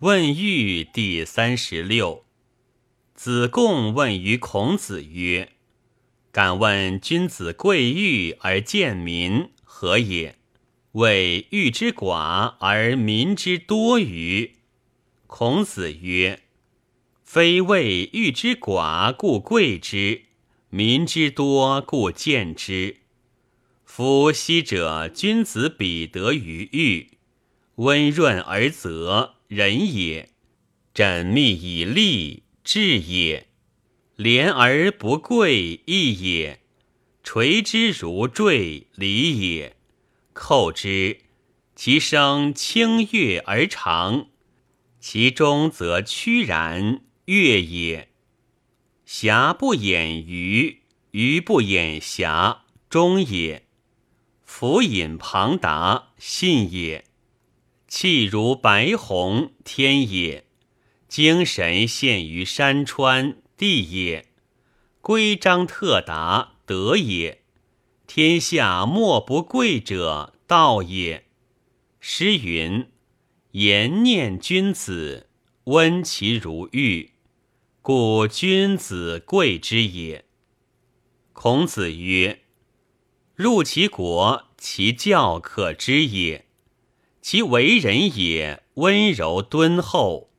问喻第三十六。子贡问于孔子曰：“敢问君子贵欲而贱民，何也？谓欲之寡而民之多于？”孔子曰：“非谓欲之寡故贵之，民之多故贱之。夫昔者君子比德于欲，温润而泽。”仁也，缜密以利，智也；廉而不贵，义也；垂之如坠，礼也。叩之，其声清悦而长，其中则屈然，悦也。瑕不掩瑜，瑜不掩瑕，忠也。弗隐庞达，信也。气如白虹，天也；精神现于山川，地也。规章特达，德也。天下莫不贵者，道也。诗云：“言念君子，温其如玉，故君子贵之也。”孔子曰：“入其国，其教可知也。”其为人也温柔敦厚，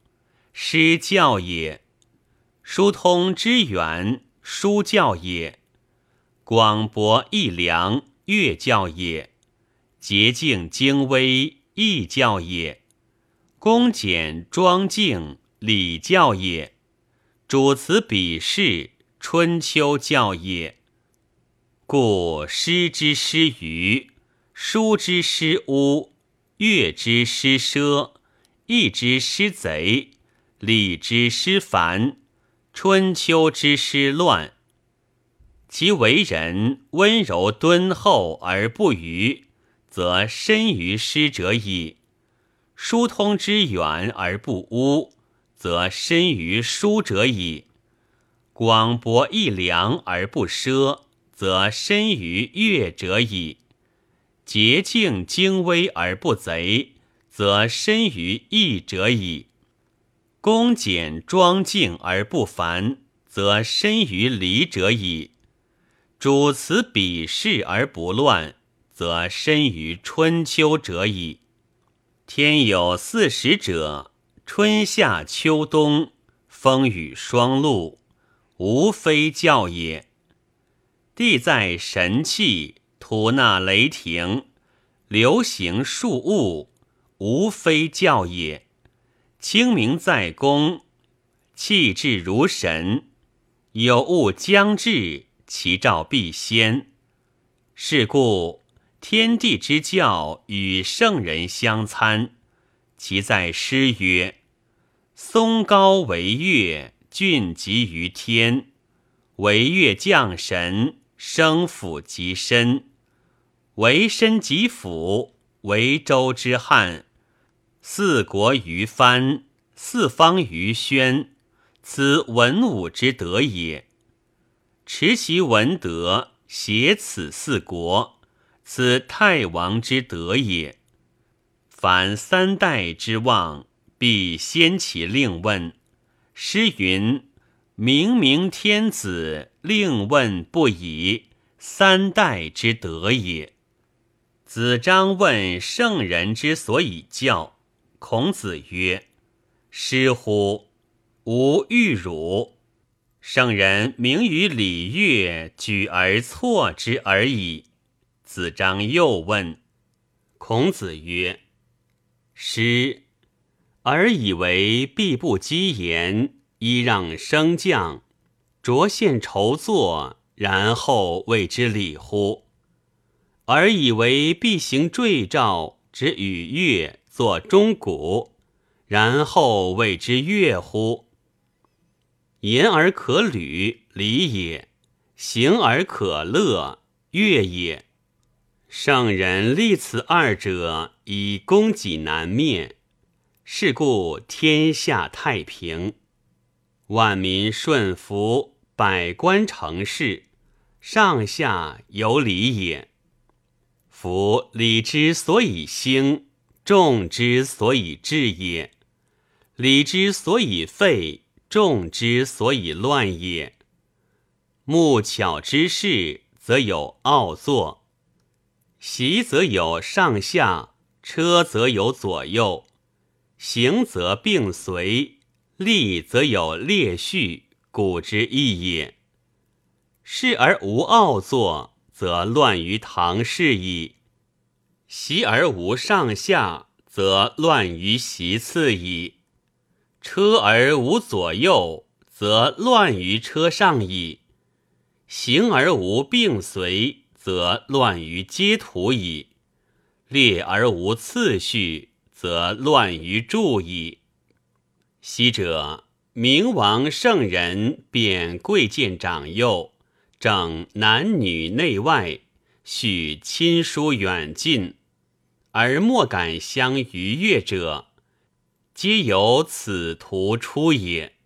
师教也；疏通之源，书教也；广博易良，乐教也；洁净精微，义教也；恭俭庄敬，礼教也；主词比试，春秋教也。故诗之诗余，书之诗污。乐之诗奢，义之诗贼，礼之诗繁，春秋之诗乱。其为人温柔敦厚而不愚，则深于诗者矣；疏通之远而不污，则深于书者矣；广博易良而不奢，则深于乐者矣。洁净精微而不贼，则深于义者矣；恭俭庄敬而不繁，则深于礼者矣；主辞比试而不乱，则深于春秋者矣。天有四时者，春夏秋冬，风雨霜露，无非教也。地在神气。吐纳雷霆，流行数物，无非教也。清明在公，气质如神。有物将至，其兆必先。是故天地之教与圣人相参。其在诗曰：“松高为岳，峻极于天。为岳降神，生辅极深。”为身及府，为周之汉，四国于藩，四方于宣，此文武之德也。持其文德，挟此四国，此太王之德也。凡三代之望，必先其令问。诗云：“明明天子，令问不已。”三代之德也。子张问圣人之所以教，孔子曰：“师乎！吾欲汝。圣人明于礼乐，举而错之而已。”子张又问，孔子曰：“师，尔以为必不积言，揖让升降，着现筹作，然后谓之礼乎？”而以为必行坠照，之与乐作钟鼓，然后谓之乐乎？言而可履，礼也；行而可乐，乐也。圣人立此二者，以供给南面。是故天下太平，万民顺服，百官成事，上下有礼也。夫礼之所以兴，众之所以治也。礼之所以废，众之所以乱也。木巧之事，则有奥作；习则有上下，车则有左右，行则并随，立则有列序，古之义也。事而无奥作，则乱于唐氏矣；习而无上下，则乱于席次矣；车而无左右，则乱于车上矣；行而无并随，则乱于阶途矣；列而无次序，则乱于柱矣。昔者明王圣人贬贵贱长幼。整男女内外，许亲疏远近，而莫敢相逾越者，皆由此图出也。